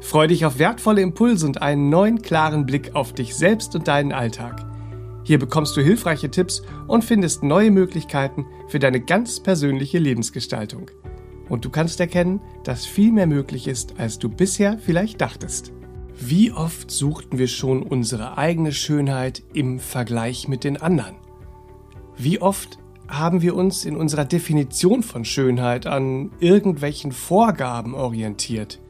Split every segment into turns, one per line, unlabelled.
Freu dich auf wertvolle Impulse und einen neuen klaren Blick auf dich selbst und deinen Alltag. Hier bekommst du hilfreiche Tipps und findest neue Möglichkeiten für deine ganz persönliche Lebensgestaltung. Und du kannst erkennen, dass viel mehr möglich ist, als du bisher vielleicht dachtest. Wie oft suchten wir schon unsere eigene Schönheit im Vergleich mit den anderen? Wie oft haben wir uns in unserer Definition von Schönheit an irgendwelchen Vorgaben orientiert?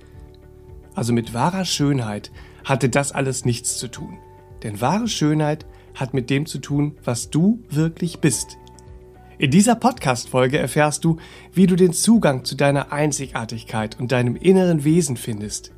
Also mit wahrer Schönheit hatte das alles nichts zu tun. Denn wahre Schönheit hat mit dem zu tun, was du wirklich bist. In dieser Podcast-Folge erfährst du, wie du den Zugang zu deiner Einzigartigkeit und deinem inneren Wesen findest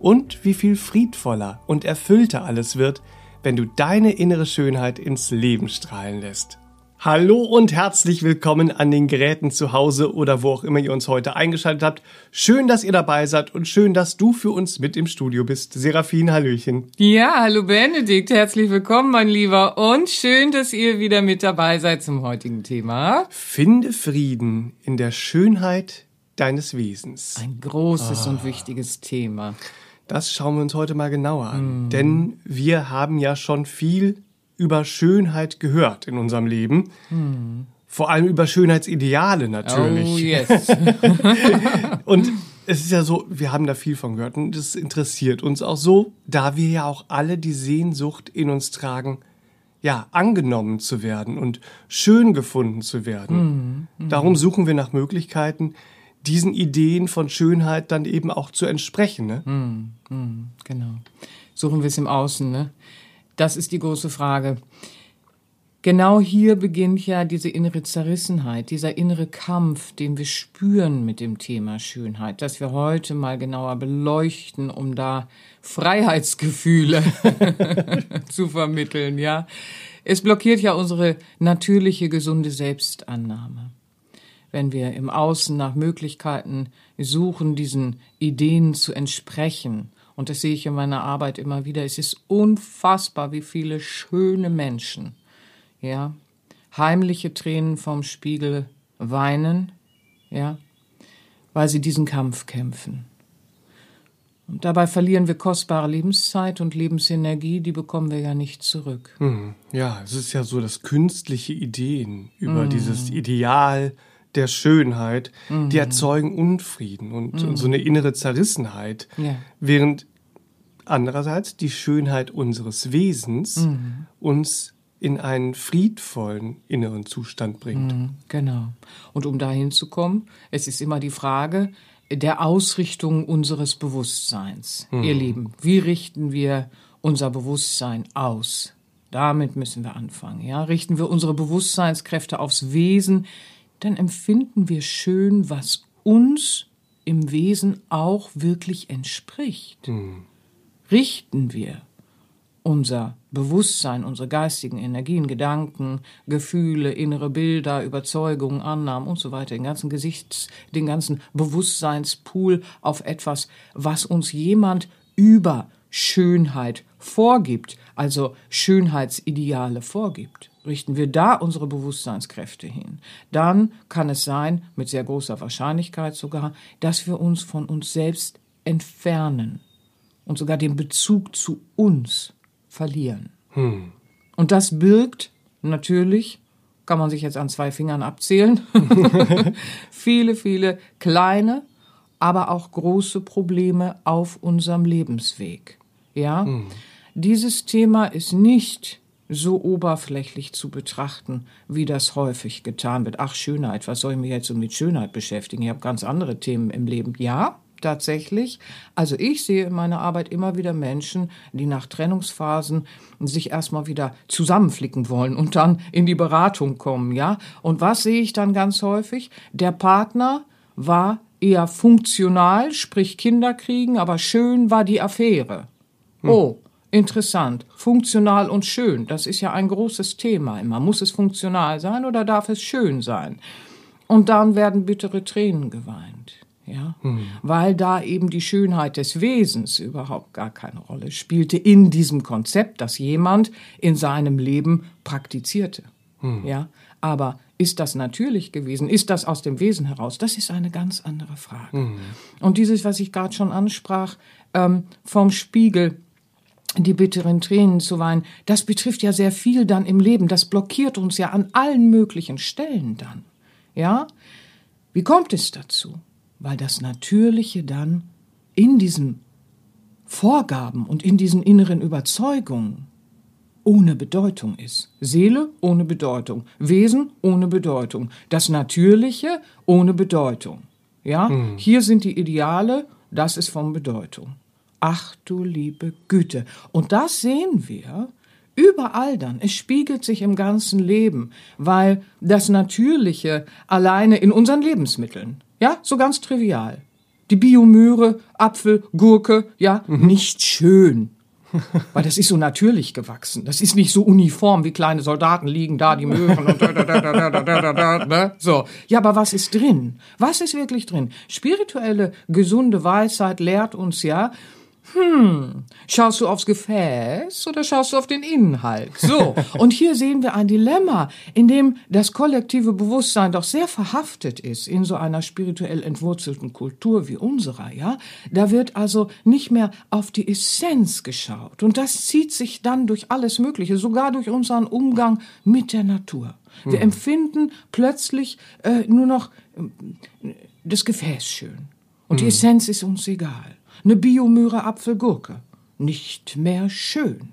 und wie viel friedvoller und erfüllter alles wird, wenn du deine innere Schönheit ins Leben strahlen lässt. Hallo und herzlich willkommen an den Geräten zu Hause oder wo auch immer ihr uns heute eingeschaltet habt. Schön, dass ihr dabei seid und schön, dass du für uns mit im Studio bist. Serafin, Hallöchen.
Ja, hallo Benedikt, herzlich willkommen, mein Lieber. Und schön, dass ihr wieder mit dabei seid zum heutigen Thema.
Finde Frieden in der Schönheit deines Wesens.
Ein großes ah. und wichtiges Thema.
Das schauen wir uns heute mal genauer an. Mm. Denn wir haben ja schon viel über Schönheit gehört in unserem Leben. Mm. Vor allem über Schönheitsideale natürlich.
Oh, yes.
und es ist ja so, wir haben da viel von gehört und das interessiert uns auch so, da wir ja auch alle die Sehnsucht in uns tragen, ja, angenommen zu werden und schön gefunden zu werden. Mm, mm. Darum suchen wir nach Möglichkeiten, diesen Ideen von Schönheit dann eben auch zu entsprechen. Ne?
Mm, mm, genau. Suchen wir es im Außen. Ne? Das ist die große Frage. Genau hier beginnt ja diese innere Zerrissenheit, dieser innere Kampf, den wir spüren mit dem Thema Schönheit, das wir heute mal genauer beleuchten, um da Freiheitsgefühle zu vermitteln, ja. Es blockiert ja unsere natürliche, gesunde Selbstannahme wenn wir im Außen nach Möglichkeiten suchen, diesen Ideen zu entsprechen. Und das sehe ich in meiner Arbeit immer wieder. Es ist unfassbar, wie viele schöne Menschen, ja, heimliche Tränen vom Spiegel weinen, ja, weil sie diesen Kampf kämpfen. Und dabei verlieren wir kostbare Lebenszeit und Lebensenergie, die bekommen wir ja nicht zurück.
Hm, ja, es ist ja so, dass künstliche Ideen über mm. dieses Ideal der Schönheit, mhm. die erzeugen Unfrieden und, mhm. so eine innere Zerrissenheit. Ja. Während andererseits die Schönheit unseres Wesens mhm. uns in einen friedvollen inneren Zustand bringt. Mhm,
genau. Und um dahin zu kommen, es ist immer die Frage der Ausrichtung unseres Bewusstseins. Mhm. Ihr Lieben, wie richten wir unser Bewusstsein aus? Damit müssen wir anfangen. Ja? Richten wir unsere Bewusstseinskräfte aufs Wesen, dann empfinden wir schön, was uns im Wesen auch wirklich entspricht. Mhm. Richten wir unser Bewusstsein, unsere geistigen Energien, Gedanken, Gefühle, innere Bilder, Überzeugungen, Annahmen und so weiter, den ganzen Gesichts, den ganzen Bewusstseinspool auf etwas, was uns jemand über Schönheit vorgibt, also Schönheitsideale vorgibt richten wir da unsere Bewusstseinskräfte hin, dann kann es sein, mit sehr großer Wahrscheinlichkeit sogar, dass wir uns von uns selbst entfernen und sogar den Bezug zu uns verlieren. Hm. Und das birgt natürlich, kann man sich jetzt an zwei Fingern abzählen, viele, viele kleine, aber auch große Probleme auf unserem Lebensweg. Ja, hm. dieses Thema ist nicht so oberflächlich zu betrachten, wie das häufig getan wird. Ach, Schönheit, was soll ich mich jetzt so mit Schönheit beschäftigen? Ich habe ganz andere Themen im Leben. Ja, tatsächlich. Also ich sehe in meiner Arbeit immer wieder Menschen, die nach Trennungsphasen sich erstmal wieder zusammenflicken wollen und dann in die Beratung kommen, ja? Und was sehe ich dann ganz häufig? Der Partner war eher funktional, sprich Kinder kriegen, aber schön war die Affäre. Oh, interessant. Funktional und schön. Das ist ja ein großes Thema immer. Muss es funktional sein oder darf es schön sein? Und dann werden bittere Tränen geweint. Ja, hm. weil da eben die Schönheit des Wesens überhaupt gar keine Rolle spielte in diesem Konzept, das jemand in seinem Leben praktizierte. Hm. Ja, aber ist das natürlich gewesen? Ist das aus dem Wesen heraus? Das ist eine ganz andere Frage. Mhm. Und dieses, was ich gerade schon ansprach, ähm, vom Spiegel die bitteren Tränen zu weinen, das betrifft ja sehr viel dann im Leben. Das blockiert uns ja an allen möglichen Stellen dann. Ja? Wie kommt es dazu? Weil das Natürliche dann in diesen Vorgaben und in diesen inneren Überzeugungen ohne Bedeutung ist. Seele ohne Bedeutung, Wesen ohne Bedeutung, das Natürliche ohne Bedeutung. Ja, hm. hier sind die Ideale, das ist von Bedeutung. Ach du liebe Güte. Und das sehen wir überall dann. Es spiegelt sich im ganzen Leben, weil das Natürliche alleine in unseren Lebensmitteln, ja, so ganz trivial. Die Biomöhre, Apfel, Gurke, ja, mhm. nicht schön. Weil das ist so natürlich gewachsen. Das ist nicht so uniform wie kleine Soldaten liegen da, die Möhren und da, da, da, da, da, da, da, da, ne? So. Ja, aber was ist drin? Was ist wirklich drin? Spirituelle, gesunde Weisheit lehrt uns ja, hm, schaust du aufs Gefäß oder schaust du auf den Inhalt? So, und hier sehen wir ein Dilemma, in dem das kollektive Bewusstsein doch sehr verhaftet ist in so einer spirituell entwurzelten Kultur wie unserer, ja? Da wird also nicht mehr auf die Essenz geschaut und das zieht sich dann durch alles Mögliche, sogar durch unseren Umgang mit der Natur. Wir hm. empfinden plötzlich äh, nur noch äh, das Gefäß schön und hm. die Essenz ist uns egal eine Biomöhre Apfelgurke. Nicht mehr schön.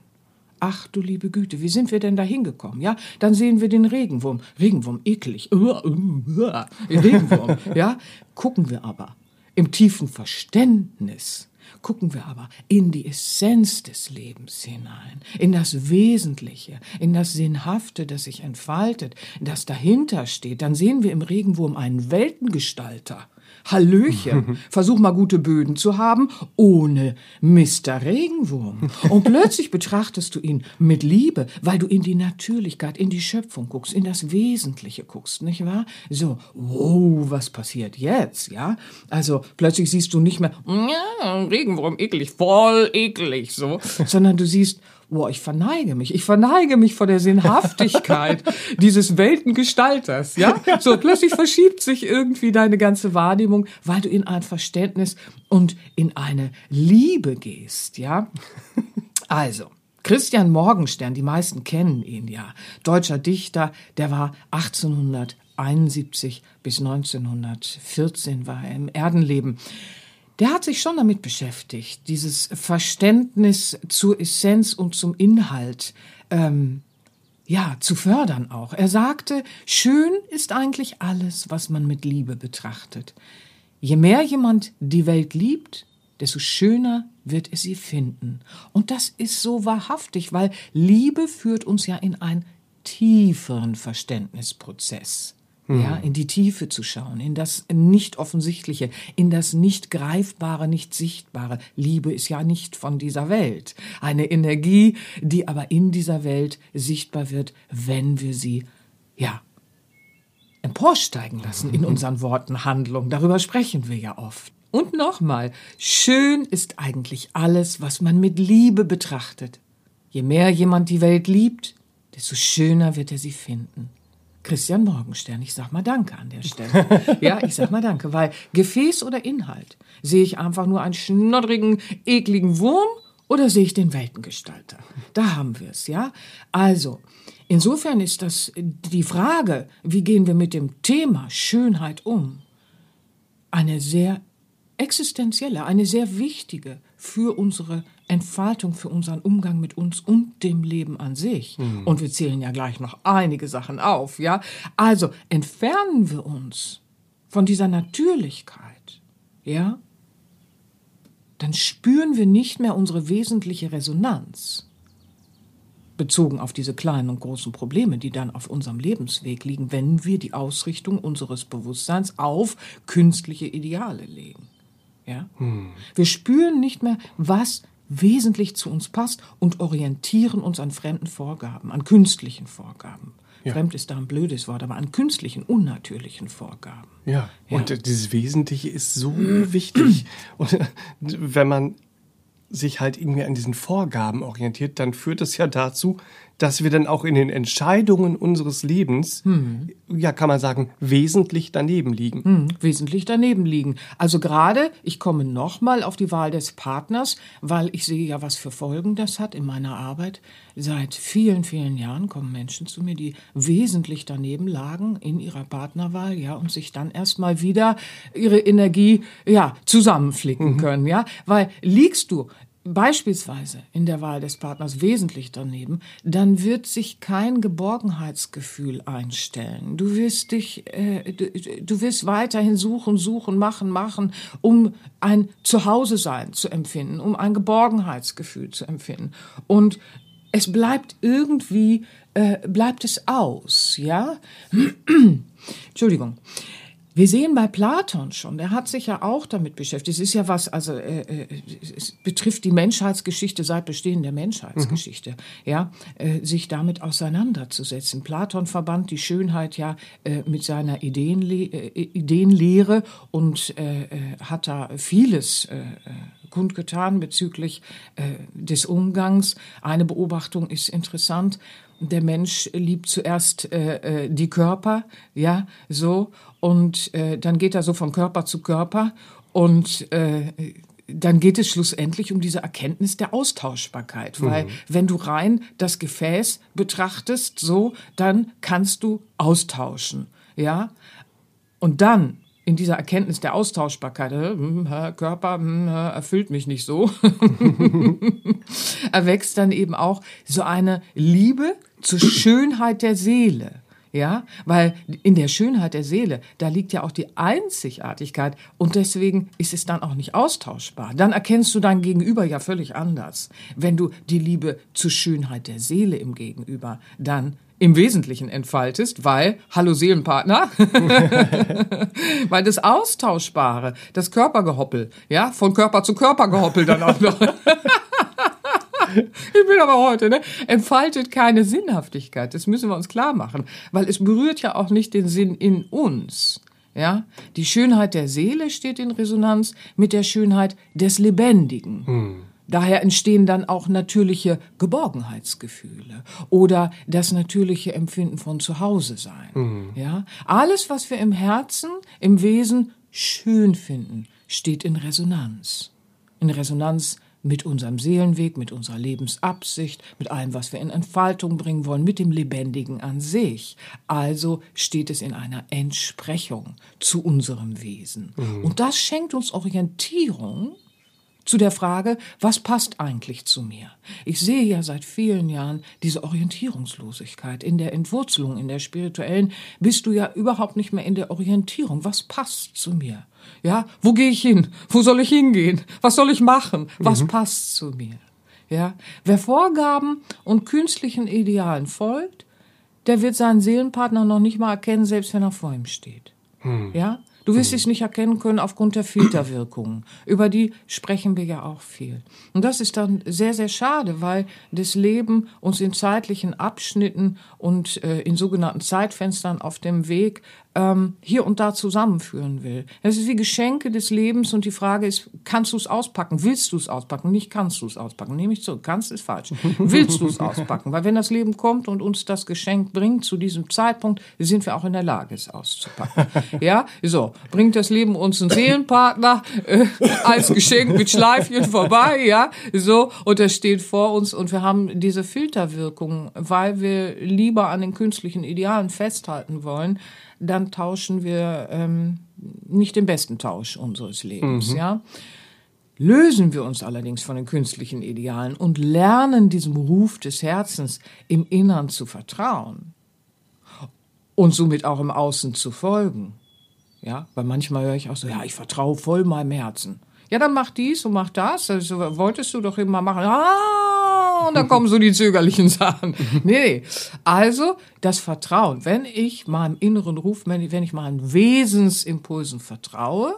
Ach du liebe Güte, wie sind wir denn da hingekommen? Ja, dann sehen wir den Regenwurm. Regenwurm, eklig. Regenwurm, ja. Gucken wir aber im tiefen Verständnis, gucken wir aber in die Essenz des Lebens hinein, in das Wesentliche, in das Sinnhafte, das sich entfaltet, das dahinter steht, dann sehen wir im Regenwurm einen Weltengestalter. Hallöchen, versuch mal gute Böden zu haben, ohne Mr. Regenwurm. Und plötzlich betrachtest du ihn mit Liebe, weil du in die Natürlichkeit, in die Schöpfung guckst, in das Wesentliche guckst, nicht wahr? So, wow, was passiert jetzt, ja? Also plötzlich siehst du nicht mehr, ja, Regenwurm, eklig, voll eklig, so, sondern du siehst, boah, ich verneige mich, ich verneige mich vor der Sinnhaftigkeit dieses Weltengestalters, ja? So, plötzlich verschiebt sich irgendwie deine ganze Wahrnehmung, weil du in ein Verständnis und in eine Liebe gehst, ja? Also, Christian Morgenstern, die meisten kennen ihn ja, deutscher Dichter, der war 1871 bis 1914 war er im Erdenleben der hat sich schon damit beschäftigt, dieses Verständnis zur Essenz und zum Inhalt ähm, ja zu fördern auch. Er sagte, schön ist eigentlich alles, was man mit Liebe betrachtet. Je mehr jemand die Welt liebt, desto schöner wird er sie finden. Und das ist so wahrhaftig, weil Liebe führt uns ja in einen tieferen Verständnisprozess ja, hm. in die Tiefe zu schauen, in das nicht offensichtliche, in das nicht greifbare, nicht sichtbare. Liebe ist ja nicht von dieser Welt. Eine Energie, die aber in dieser Welt sichtbar wird, wenn wir sie, ja, emporsteigen lassen in unseren Worten, Handlungen. Darüber sprechen wir ja oft. Und nochmal, schön ist eigentlich alles, was man mit Liebe betrachtet. Je mehr jemand die Welt liebt, desto schöner wird er sie finden. Christian Morgenstern. Ich sag mal Danke an der Stelle. ja, ich sag mal Danke, weil Gefäß oder Inhalt sehe ich einfach nur einen schnoddrigen, ekligen Wurm oder sehe ich den Weltengestalter? Da haben wir es, ja? Also, insofern ist das die Frage, wie gehen wir mit dem Thema Schönheit um? Eine sehr existenzielle, eine sehr wichtige für unsere Entfaltung, für unseren Umgang mit uns und dem Leben an sich. Mhm. Und wir zählen ja gleich noch einige Sachen auf, ja. Also entfernen wir uns von dieser Natürlichkeit, ja, dann spüren wir nicht mehr unsere wesentliche Resonanz bezogen auf diese kleinen und großen Probleme, die dann auf unserem Lebensweg liegen, wenn wir die Ausrichtung unseres Bewusstseins auf künstliche Ideale legen. Ja? Hm. Wir spüren nicht mehr, was wesentlich zu uns passt und orientieren uns an fremden Vorgaben, an künstlichen Vorgaben. Ja. Fremd ist da ein blödes Wort, aber an künstlichen, unnatürlichen Vorgaben.
Ja, ja. und dieses Wesentliche ist so wichtig. Und wenn man sich halt irgendwie an diesen Vorgaben orientiert, dann führt es ja dazu, dass wir dann auch in den Entscheidungen unseres Lebens, hm. ja, kann man sagen, wesentlich daneben liegen.
Hm, wesentlich daneben liegen. Also gerade, ich komme nochmal auf die Wahl des Partners, weil ich sehe ja, was für Folgen das hat in meiner Arbeit. Seit vielen, vielen Jahren kommen Menschen zu mir, die wesentlich daneben lagen in ihrer Partnerwahl, ja, und sich dann erstmal wieder ihre Energie, ja, zusammenflicken mhm. können, ja, weil liegst du beispielsweise in der Wahl des Partners wesentlich daneben, dann wird sich kein Geborgenheitsgefühl einstellen. Du wirst dich, äh, du, du wirst weiterhin suchen, suchen, machen, machen, um ein Zuhause-Sein zu empfinden, um ein Geborgenheitsgefühl zu empfinden. Und es bleibt irgendwie, äh, bleibt es aus, ja? Entschuldigung. Wir sehen bei Platon schon, der hat sich ja auch damit beschäftigt. Es ist ja was, also äh, äh, es betrifft die Menschheitsgeschichte seit Bestehen der Menschheitsgeschichte, mhm. ja, äh, sich damit auseinanderzusetzen. Platon verband die Schönheit ja äh, mit seiner Ideenle äh, Ideenlehre und äh, hat da vieles kundgetan bezüglich des Umgangs. Eine Beobachtung ist interessant der Mensch liebt zuerst äh, die Körper, ja, so, und äh, dann geht er so von Körper zu Körper. Und äh, dann geht es schlussendlich um diese Erkenntnis der Austauschbarkeit, weil mhm. wenn du rein das Gefäß betrachtest, so, dann kannst du austauschen, ja, und dann in dieser Erkenntnis der Austauschbarkeit, äh, hm, Körper hm, erfüllt mich nicht so, erwächst dann eben auch so eine Liebe zur Schönheit der Seele. Ja, weil in der Schönheit der Seele, da liegt ja auch die Einzigartigkeit und deswegen ist es dann auch nicht austauschbar. Dann erkennst du dein Gegenüber ja völlig anders. Wenn du die Liebe zur Schönheit der Seele im Gegenüber dann im Wesentlichen entfaltest, weil, hallo Seelenpartner, weil das Austauschbare, das Körpergehoppel, ja, von Körper zu Körpergehoppel dann auch noch. ich bin aber heute, ne? Entfaltet keine Sinnhaftigkeit. Das müssen wir uns klar machen. Weil es berührt ja auch nicht den Sinn in uns. Ja? Die Schönheit der Seele steht in Resonanz mit der Schönheit des Lebendigen. Hm. Daher entstehen dann auch natürliche Geborgenheitsgefühle oder das natürliche Empfinden von Zuhause sein. Mhm. Ja, alles, was wir im Herzen, im Wesen schön finden, steht in Resonanz. In Resonanz mit unserem Seelenweg, mit unserer Lebensabsicht, mit allem, was wir in Entfaltung bringen wollen, mit dem Lebendigen an sich. Also steht es in einer Entsprechung zu unserem Wesen. Mhm. Und das schenkt uns Orientierung zu der Frage, was passt eigentlich zu mir? Ich sehe ja seit vielen Jahren diese Orientierungslosigkeit. In der Entwurzelung, in der spirituellen, bist du ja überhaupt nicht mehr in der Orientierung. Was passt zu mir? Ja, wo gehe ich hin? Wo soll ich hingehen? Was soll ich machen? Was mhm. passt zu mir? Ja, wer Vorgaben und künstlichen Idealen folgt, der wird seinen Seelenpartner noch nicht mal erkennen, selbst wenn er vor ihm steht. Mhm. Ja, Du wirst es nicht erkennen können aufgrund der Filterwirkungen. Über die sprechen wir ja auch viel. Und das ist dann sehr, sehr schade, weil das Leben uns in zeitlichen Abschnitten und äh, in sogenannten Zeitfenstern auf dem Weg ähm, hier und da zusammenführen will. Es ist wie Geschenke des Lebens und die Frage ist, kannst du es auspacken? Willst du es auspacken? Nicht kannst du es auspacken. Nehme ich zurück. Kannst ist falsch. Willst du es auspacken? Weil wenn das Leben kommt und uns das Geschenk bringt zu diesem Zeitpunkt, sind wir auch in der Lage, es auszupacken. Ja, so. Bringt das Leben uns einen Seelenpartner äh, als Geschenk mit Schleifchen vorbei, ja, so. Und er steht vor uns und wir haben diese Filterwirkung, weil wir lieber an den künstlichen Idealen festhalten wollen, dann tauschen wir ähm, nicht den besten Tausch unseres Lebens, mhm. ja. Lösen wir uns allerdings von den künstlichen Idealen und lernen diesem Ruf des Herzens im Innern zu vertrauen und somit auch im Außen zu folgen. Ja, weil manchmal höre ich auch so, ja, ich vertraue voll meinem Herzen. Ja, dann mach dies und mach das. Also, wolltest du doch immer machen. Ah, und dann kommen so die zögerlichen Sachen. Nee, also das Vertrauen. Wenn ich meinem inneren Ruf, wenn ich, wenn ich meinen Wesensimpulsen vertraue,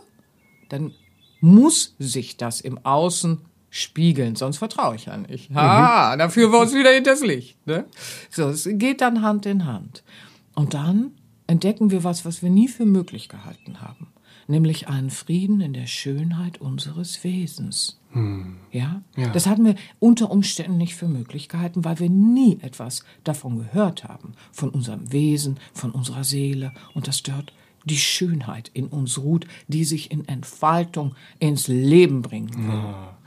dann muss sich das im Außen spiegeln, sonst vertraue ich ja nicht. Ha, mhm. da führen wir uns wieder hinters Licht. Ne? So, es geht dann Hand in Hand. Und dann entdecken wir was, was wir nie für möglich gehalten haben, nämlich einen Frieden in der Schönheit unseres Wesens. Hm. Ja? ja? Das hatten wir unter Umständen nicht für möglich gehalten, weil wir nie etwas davon gehört haben, von unserem Wesen, von unserer Seele und dass dort die Schönheit in uns ruht, die sich in Entfaltung ins Leben bringt.
Ja,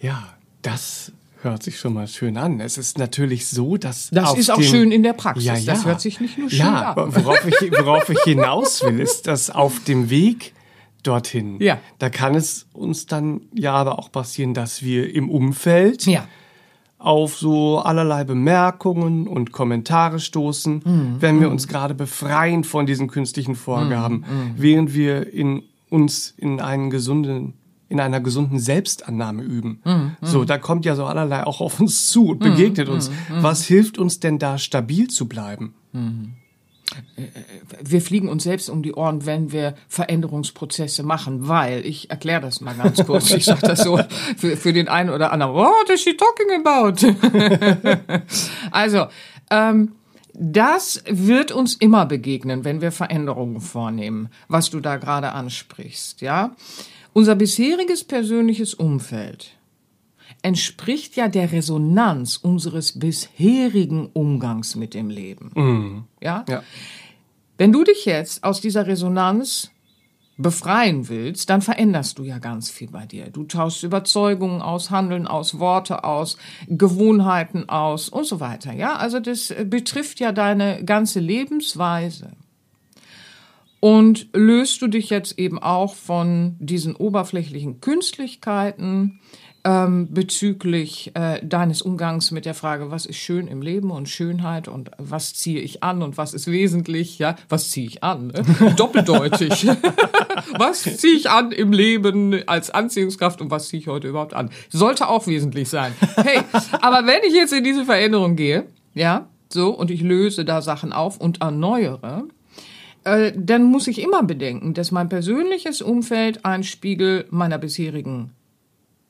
ja das hört sich schon mal schön an. Es ist natürlich so, dass.
Das ist auch schön in der Praxis. Ja, ja. Das hört sich nicht nur schön ja,
an. Worauf ich, worauf ich hinaus will, ist, dass auf dem Weg dorthin,
ja.
da kann es uns dann ja aber auch passieren, dass wir im Umfeld
ja.
auf so allerlei Bemerkungen und Kommentare stoßen, mhm. wenn wir mhm. uns gerade befreien von diesen künstlichen Vorgaben, mhm. mhm. während wir in uns in einen gesunden in einer gesunden Selbstannahme üben. Mm, So, da kommt ja so allerlei auch auf uns zu und begegnet uns. Was hilft uns denn da stabil zu bleiben?
Wir fliegen uns selbst um die Ohren, wenn wir Veränderungsprozesse machen, weil, ich erkläre das mal ganz kurz, ich sage das so für, für den einen oder anderen, what is she talking about? also, ähm, das wird uns immer begegnen, wenn wir Veränderungen vornehmen, was du da gerade ansprichst, ja. Unser bisheriges persönliches Umfeld entspricht ja der Resonanz unseres bisherigen Umgangs mit dem Leben.
Mhm.
Ja? ja? Wenn du dich jetzt aus dieser Resonanz befreien willst, dann veränderst du ja ganz viel bei dir. Du tauschst Überzeugungen aus, Handeln aus, Worte aus, Gewohnheiten aus und so weiter. Ja, also das betrifft ja deine ganze Lebensweise. Und löst du dich jetzt eben auch von diesen oberflächlichen Künstlichkeiten ähm, bezüglich äh, deines Umgangs mit der Frage, was ist schön im Leben und Schönheit und was ziehe ich an und was ist wesentlich, ja, was ziehe ich an? Ne? Doppeldeutig. was ziehe ich an im Leben als Anziehungskraft und was ziehe ich heute überhaupt an? Sollte auch wesentlich sein. Hey, aber wenn ich jetzt in diese Veränderung gehe, ja, so, und ich löse da Sachen auf und erneuere, äh, dann muss ich immer bedenken, dass mein persönliches Umfeld ein Spiegel meiner bisherigen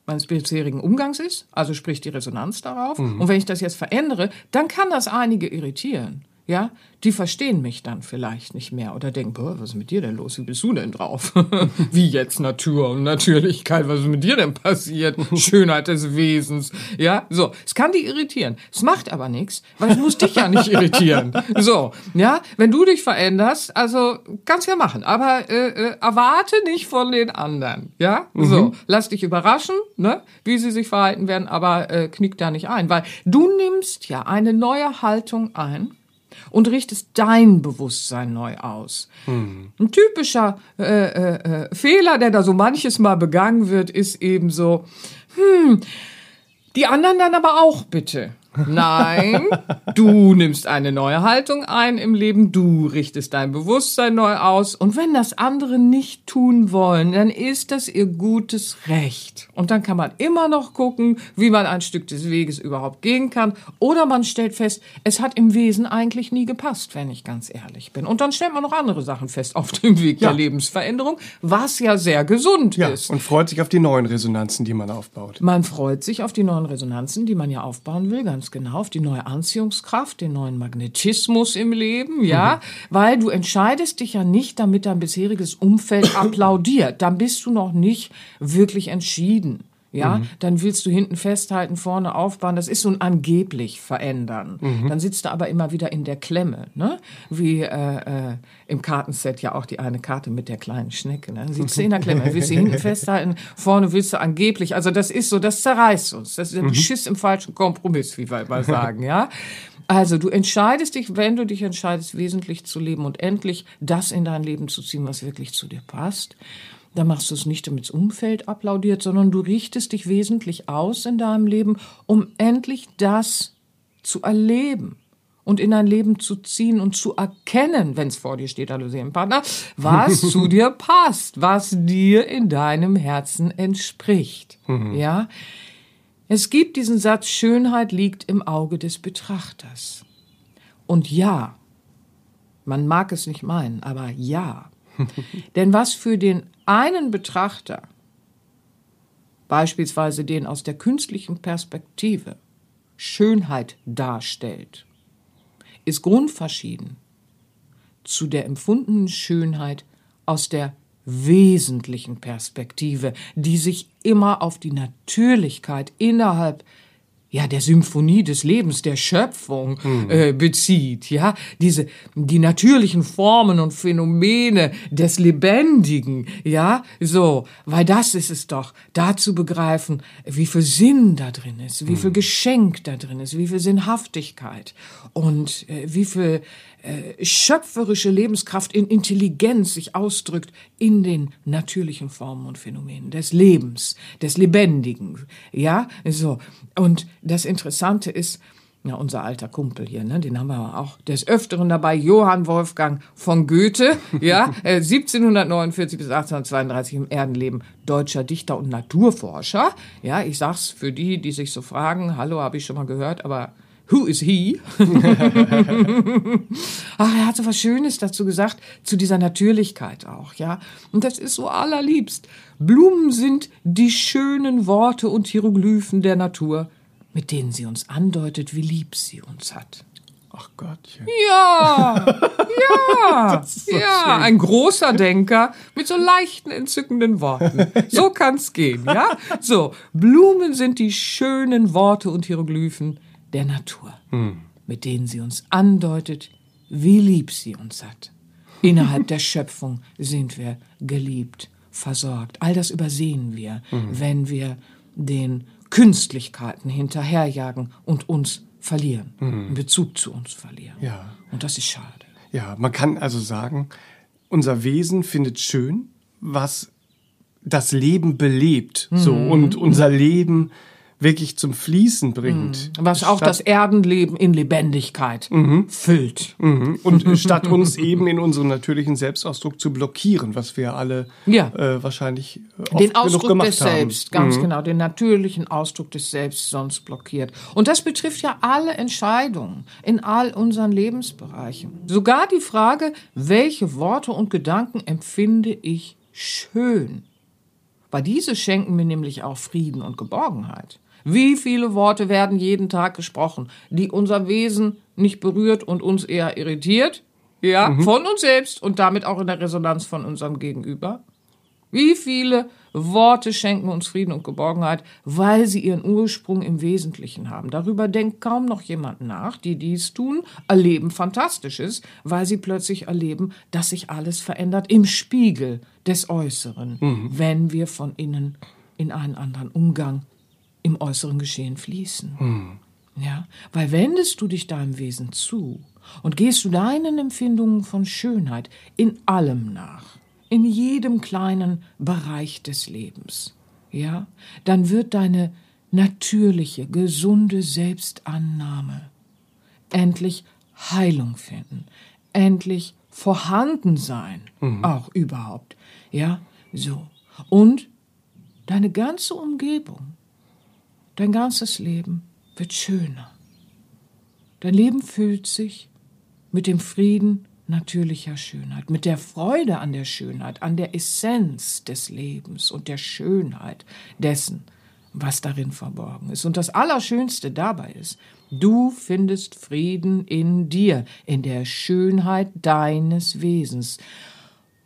meines bisherigen Umgangs ist, also sprich die Resonanz darauf. Mhm. Und wenn ich das jetzt verändere, dann kann das einige irritieren ja, die verstehen mich dann vielleicht nicht mehr oder denken, boah, was ist mit dir denn los? Wie bist du denn drauf? Wie jetzt Natur und Natürlichkeit, was ist mit dir denn passiert? Schönheit des Wesens, ja, so. Es kann die irritieren. Es macht aber nichts, weil es muss dich ja nicht irritieren. So, ja, wenn du dich veränderst, also kannst ja machen, aber äh, äh, erwarte nicht von den anderen, ja, mhm. so. Lass dich überraschen, ne, wie sie sich verhalten werden, aber äh, knick da nicht ein, weil du nimmst ja eine neue Haltung ein und richtest dein Bewusstsein neu aus. Hm. Ein typischer äh, äh, äh, Fehler, der da so manches Mal begangen wird, ist eben so, hm, die anderen dann aber auch bitte. Nein, du nimmst eine neue Haltung ein im Leben, du richtest dein Bewusstsein neu aus und wenn das andere nicht tun wollen, dann ist das ihr gutes Recht. Und dann kann man immer noch gucken, wie man ein Stück des Weges überhaupt gehen kann oder man stellt fest, es hat im Wesen eigentlich nie gepasst, wenn ich ganz ehrlich bin. Und dann stellt man noch andere Sachen fest auf dem Weg ja. der Lebensveränderung, was ja sehr gesund ja, ist.
Und freut sich auf die neuen Resonanzen, die man aufbaut.
Man freut sich auf die neuen Resonanzen, die man ja aufbauen will, ganz ganz genau auf die neue Anziehungskraft, den neuen Magnetismus im Leben, ja, mhm. weil du entscheidest dich ja nicht, damit dein bisheriges Umfeld applaudiert. Dann bist du noch nicht wirklich entschieden. Ja, mhm. dann willst du hinten festhalten, vorne aufbauen. Das ist so ein angeblich verändern. Mhm. Dann sitzt du aber immer wieder in der Klemme, ne? Wie äh, äh, im Kartenset ja auch die eine Karte mit der kleinen Schnecke. Ne? Dann sitzt du in der Klemme, willst du hinten festhalten, vorne willst du angeblich. Also das ist so, das zerreißt uns. Das ist ein mhm. Schiss im falschen Kompromiss, wie wir mal sagen, ja. Also du entscheidest dich, wenn du dich entscheidest, wesentlich zu leben und endlich das in dein Leben zu ziehen, was wirklich zu dir passt. Da machst du es nicht, damit das Umfeld applaudiert, sondern du richtest dich wesentlich aus in deinem Leben, um endlich das zu erleben und in dein Leben zu ziehen und zu erkennen, wenn es vor dir steht, hallo Seelenpartner, was zu dir passt, was dir in deinem Herzen entspricht. Mhm. Ja? Es gibt diesen Satz, Schönheit liegt im Auge des Betrachters. Und ja, man mag es nicht meinen, aber ja. Denn was für den einen Betrachter beispielsweise den aus der künstlichen Perspektive, Schönheit darstellt, ist grundverschieden zu der empfundenen Schönheit aus der wesentlichen Perspektive, die sich immer auf die Natürlichkeit innerhalb ja der Symphonie des Lebens, der Schöpfung
Hm.
äh, bezieht, ja? Diese die natürlichen Formen und Phänomene des Lebendigen, ja? So, weil das ist es doch, da zu begreifen, wie viel Sinn da drin ist, wie viel Geschenk da drin ist, wie viel Sinnhaftigkeit und äh, wie viel äh, schöpferische Lebenskraft in Intelligenz sich ausdrückt in den natürlichen Formen und Phänomenen des Lebens, des Lebendigen. Ja, so. Und das Interessante ist, ja, unser alter Kumpel hier, ne, den haben wir auch des Öfteren dabei, Johann Wolfgang von Goethe, ja, äh, 1749 bis 1832 im Erdenleben, deutscher Dichter und Naturforscher. Ja, ich sag's für die, die sich so fragen, hallo, habe ich schon mal gehört, aber who is he? Ach, er hat so was Schönes dazu gesagt, zu dieser Natürlichkeit auch, ja. Und das ist so allerliebst. Blumen sind die schönen Worte und Hieroglyphen der Natur, mit denen sie uns andeutet, wie lieb sie uns hat.
Ach Gottchen.
Ja, ja, ja, ein großer Denker mit so leichten, entzückenden Worten. So kann's gehen, ja? So, Blumen sind die schönen Worte und Hieroglyphen der Natur, mit denen sie uns andeutet, wie lieb sie uns hat. Innerhalb der Schöpfung sind wir geliebt, versorgt. All das übersehen wir, wenn wir den Künstlichkeiten hinterherjagen und uns verlieren, in Bezug zu uns verlieren.
Ja.
Und das ist schade.
Ja, man kann also sagen, unser Wesen findet schön, was das Leben belebt, so
Mhm.
und unser Leben wirklich zum Fließen bringt.
Was auch
Statt-
das Erdenleben in Lebendigkeit füllt.
Mhm. Und statt uns eben in unserem natürlichen Selbstausdruck zu blockieren, was wir alle
Ja.
äh, wahrscheinlich äh, oft
Den
genug
Ausdruck
gemacht
des
haben.
Selbst, ganz genau, den natürlichen Ausdruck des Selbst sonst blockiert. Und das betrifft ja alle Entscheidungen in all unseren Lebensbereichen. Sogar die Frage, welche Worte und Gedanken empfinde ich schön? Weil diese schenken mir nämlich auch Frieden und Geborgenheit. Wie viele Worte werden jeden Tag gesprochen, die unser Wesen nicht berührt und uns eher irritiert? Ja, von uns selbst und damit auch in der Resonanz von unserem Gegenüber. Wie viele Worte schenken uns Frieden und Geborgenheit, weil sie ihren Ursprung im Wesentlichen haben. Darüber denkt kaum noch jemand nach. Die dies tun, erleben Fantastisches, weil sie plötzlich erleben, dass sich alles verändert im Spiegel des Äußeren, wenn wir von innen in einen anderen Umgang im äußeren Geschehen fließen. Ja, weil wendest du dich deinem Wesen zu und gehst du deinen Empfindungen von Schönheit in allem nach, in jedem kleinen Bereich des Lebens, ja, dann wird deine natürliche, gesunde Selbstannahme endlich Heilung finden, endlich vorhanden sein, auch überhaupt, ja, so. Und deine ganze Umgebung, dein ganzes Leben wird schöner. Dein Leben füllt sich mit dem Frieden natürlicher Schönheit, mit der Freude an der Schönheit, an der Essenz des Lebens und der Schönheit dessen, was darin verborgen ist. Und das Allerschönste dabei ist, du findest Frieden in dir, in der Schönheit deines Wesens.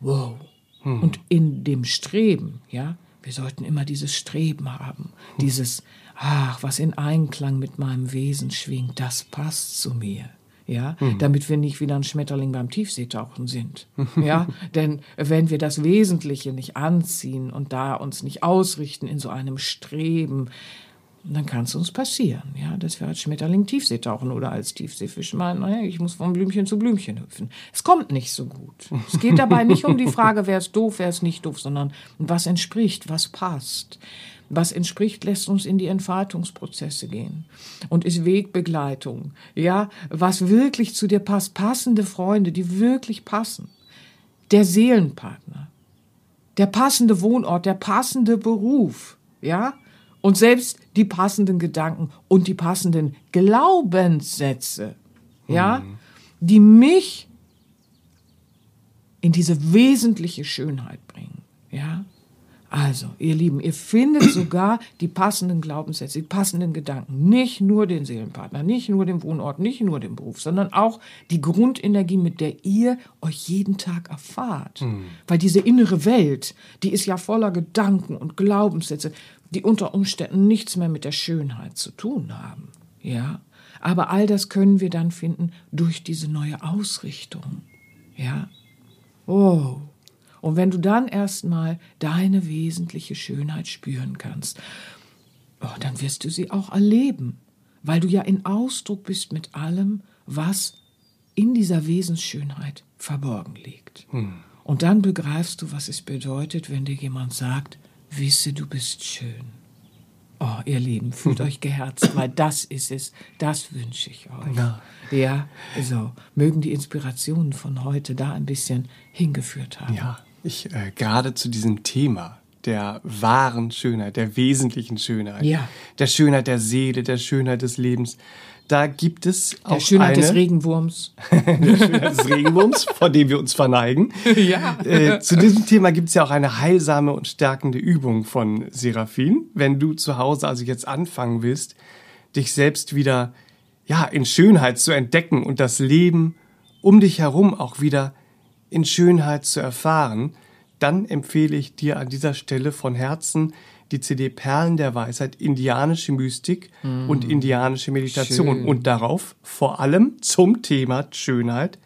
Wow. Und in dem Streben, ja, wir sollten immer dieses Streben haben, dieses, ach, was in Einklang mit meinem Wesen schwingt, das passt zu mir. Ja, damit wir nicht wieder ein Schmetterling beim Tiefseetauchen sind. Ja, denn wenn wir das Wesentliche nicht anziehen und da uns nicht ausrichten in so einem Streben, dann kann es uns passieren, ja, dass wir als Schmetterling Tiefsee tauchen oder als Tiefseefisch meinen, naja, ich muss von Blümchen zu Blümchen hüpfen. Es kommt nicht so gut. Es geht dabei nicht um die Frage, wer ist doof, wer ist nicht doof, sondern was entspricht, was passt. Was entspricht, lässt uns in die Entfaltungsprozesse gehen. Und ist Wegbegleitung. Ja, was wirklich zu dir passt, passende Freunde, die wirklich passen. Der Seelenpartner, der passende Wohnort, der passende Beruf, ja, und selbst die passenden Gedanken und die passenden Glaubenssätze, ja, die mich in diese wesentliche Schönheit bringen, ja. Also, ihr Lieben, ihr findet sogar die passenden Glaubenssätze, die passenden Gedanken. Nicht nur den Seelenpartner, nicht nur den Wohnort, nicht nur den Beruf, sondern auch die Grundenergie, mit der ihr euch jeden Tag erfahrt. Mhm. Weil diese innere Welt, die ist ja voller Gedanken und Glaubenssätze, die unter Umständen nichts mehr mit der Schönheit zu tun haben. Ja? Aber all das können wir dann finden durch diese neue Ausrichtung. Ja? Oh. Und wenn du dann erstmal deine wesentliche Schönheit spüren kannst, oh, dann wirst du sie auch erleben, weil du ja in Ausdruck bist mit allem, was in dieser Wesensschönheit verborgen liegt. Hm. Und dann begreifst du, was es bedeutet, wenn dir jemand sagt, wisse, du bist schön. Oh, ihr Lieben, fühlt euch geherzt, weil das ist es, das wünsche ich euch. Ja. ja, so, mögen die Inspirationen von heute da ein bisschen hingeführt haben.
Ja, ich äh, gerade zu diesem Thema der wahren Schönheit, der wesentlichen Schönheit, ja. der Schönheit der Seele, der Schönheit des Lebens. Da gibt es auch
der Schönheit eine, des Regenwurms.
der Schönheit des Regenwurms, vor dem wir uns verneigen. Ja. Äh, zu diesem Thema gibt es ja auch eine heilsame und stärkende Übung von Seraphin. Wenn du zu Hause also jetzt anfangen willst, dich selbst wieder ja in Schönheit zu entdecken und das Leben um dich herum auch wieder in Schönheit zu erfahren, dann empfehle ich dir an dieser Stelle von Herzen die CD Perlen der Weisheit, indianische Mystik mm. und indianische Meditation. Schön. Und darauf vor allem zum Thema Schönheit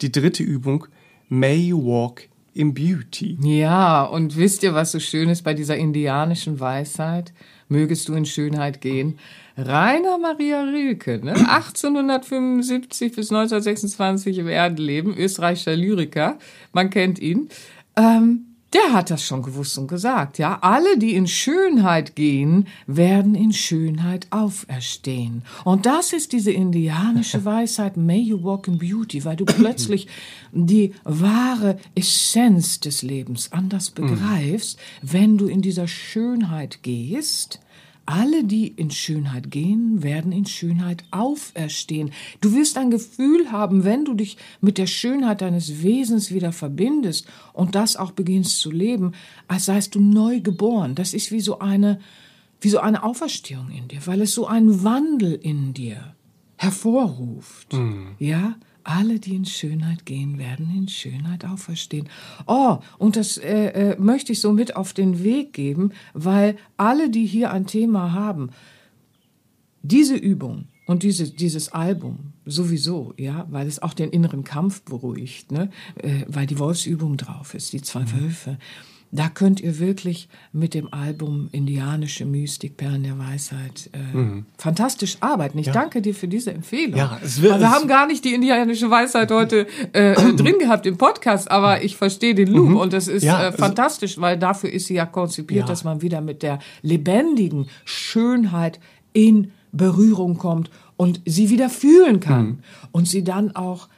die dritte Übung May You Walk in Beauty.
Ja, und wisst ihr, was so schön ist bei dieser indianischen Weisheit? Mögest du in Schönheit gehen. Rainer Maria Rilke, ne? 1875 bis 1926 im Erdenleben, österreichischer Lyriker, man kennt ihn. Ähm, der hat das schon gewusst und gesagt, ja. Alle, die in Schönheit gehen, werden in Schönheit auferstehen. Und das ist diese indianische Weisheit, may you walk in beauty, weil du plötzlich die wahre Essenz des Lebens anders begreifst, wenn du in dieser Schönheit gehst alle, die in Schönheit gehen, werden in Schönheit auferstehen. Du wirst ein Gefühl haben, wenn du dich mit der Schönheit deines Wesens wieder verbindest und das auch beginnst zu leben, als seist du neu geboren. Das ist wie so eine, wie so eine Auferstehung in dir, weil es so einen Wandel in dir hervorruft. Mhm. Ja? Alle, die in Schönheit gehen, werden in Schönheit auferstehen. Oh, und das äh, äh, möchte ich so mit auf den Weg geben, weil alle, die hier ein Thema haben, diese Übung und diese, dieses Album sowieso, ja, weil es auch den inneren Kampf beruhigt, ne, äh, weil die Wolfsübung drauf ist, die zwei mhm. Da könnt ihr wirklich mit dem Album Indianische Mystik, Perlen der Weisheit äh, mhm. fantastisch arbeiten. Ich ja. danke dir für diese Empfehlung. Ja, es wird, wir haben gar nicht die indianische Weisheit heute äh, äh drin gehabt im Podcast, aber ich verstehe den Loop mhm. und das ist ja, äh, fantastisch, weil dafür ist sie ja konzipiert, ja. dass man wieder mit der lebendigen Schönheit in Berührung kommt und sie wieder fühlen kann mhm. und sie dann auch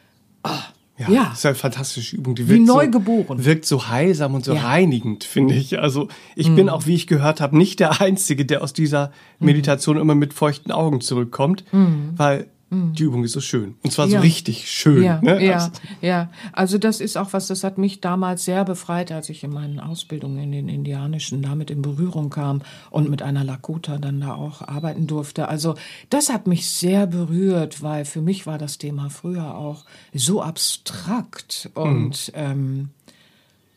oh,
ja, ja. Das ist eine fantastische Übung.
Die wirkt wie neu geboren.
So, wirkt so heilsam und so ja. reinigend, finde ich. Also ich mhm. bin auch, wie ich gehört habe, nicht der Einzige, der aus dieser mhm. Meditation mhm. immer mit feuchten Augen zurückkommt, mhm. weil die Übung ist so schön. Und zwar ja. so richtig schön.
Ja, ne? ja, also. ja. Also das ist auch was, das hat mich damals sehr befreit, als ich in meinen Ausbildungen in den Indianischen damit in Berührung kam und mit einer Lakota dann da auch arbeiten durfte. Also das hat mich sehr berührt, weil für mich war das Thema früher auch so abstrakt und mhm. ähm,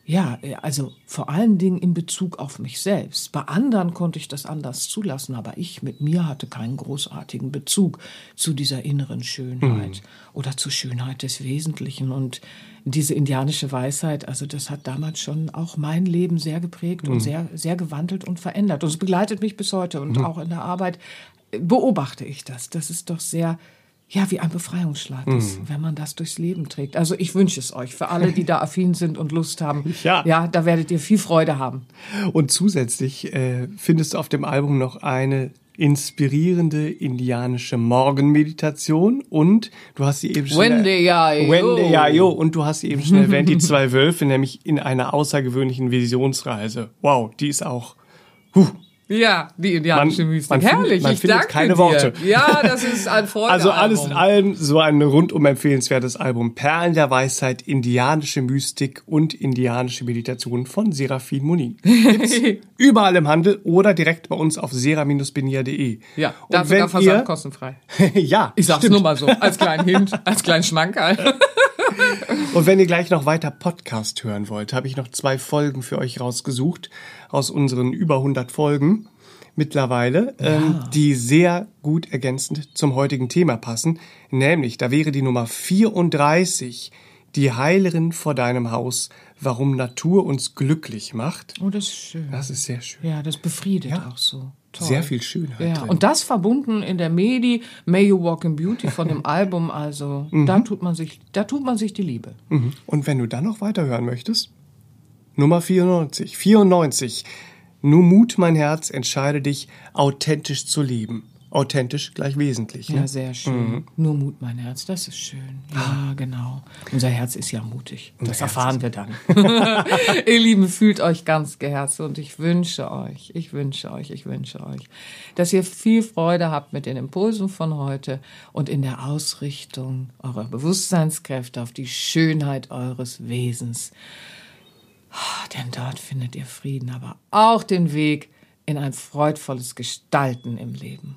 ja, äh, also vor allen Dingen in Bezug auf mich selbst. Bei anderen konnte ich das anders zulassen, aber ich mit mir hatte keinen großartigen Bezug zu dieser inneren Schönheit mhm. oder zur Schönheit des Wesentlichen. Und diese indianische Weisheit, also das hat damals schon auch mein Leben sehr geprägt mhm. und sehr, sehr gewandelt und verändert. Und es begleitet mich bis heute und mhm. auch in der Arbeit beobachte ich das. Das ist doch sehr ja, wie ein Befreiungsschlag mhm. ist, wenn man das durchs Leben trägt. Also ich wünsche es euch, für alle, die da affin sind und Lust haben. Ja, ja da werdet ihr viel Freude haben.
Und zusätzlich äh, findest du auf dem Album noch eine inspirierende indianische Morgenmeditation und du hast sie eben schon
Wende ja
Wende ja yo und du hast sie eben schon erwähnt die zwei Wölfe nämlich in einer außergewöhnlichen Visionsreise. Wow, die ist auch huh,
Ja, die indianische
Man-
Mystik.
man findet-
Herrlich,
man
ich
findet
danke
keine
dir.
Worte.
Ja, das ist ein Freude.
Also alles in allem so ein rundum empfehlenswertes Album. Perlen der Weisheit, indianische Mystik und indianische Meditation von Serafin Munin. Überall im Handel oder direkt bei uns auf sera-benia.de.
Ja, da
und
sogar
wenn
Versand
ihr,
kostenfrei.
ja,
Ich sag's
stimmt.
nur mal so, als kleinen Hint, als kleinen Schmankerl.
Und wenn ihr gleich noch weiter Podcast hören wollt, habe ich noch zwei Folgen für euch rausgesucht aus unseren über 100 Folgen mittlerweile, ähm, die sehr gut ergänzend zum heutigen Thema passen. Nämlich, da wäre die Nummer 34, die Heilerin vor deinem Haus, warum Natur uns glücklich macht.
Oh, das ist schön.
Das ist sehr schön.
Ja, das befriedet auch so. Toll.
Sehr viel Schönheit
Ja,
drin.
und das verbunden in der Medi May You Walk in Beauty von dem Album, also da tut man sich, da tut man sich die Liebe.
Mhm. Und wenn du dann noch weiterhören möchtest, Nummer 94. 94. Nur Mut, mein Herz, entscheide dich, authentisch zu leben. Authentisch gleich wesentlich.
Ja,
Ne?
sehr schön. Nur Mut, mein Herz, das ist schön. Ja, genau. Unser Herz ist ja mutig. Das erfahren wir dann. Ihr Lieben, fühlt euch ganz geherzt und ich wünsche euch, ich wünsche euch, ich wünsche euch, dass ihr viel Freude habt mit den Impulsen von heute und in der Ausrichtung eurer Bewusstseinskräfte auf die Schönheit eures Wesens. Ah, Denn dort findet ihr Frieden, aber auch den Weg in ein freudvolles Gestalten im Leben.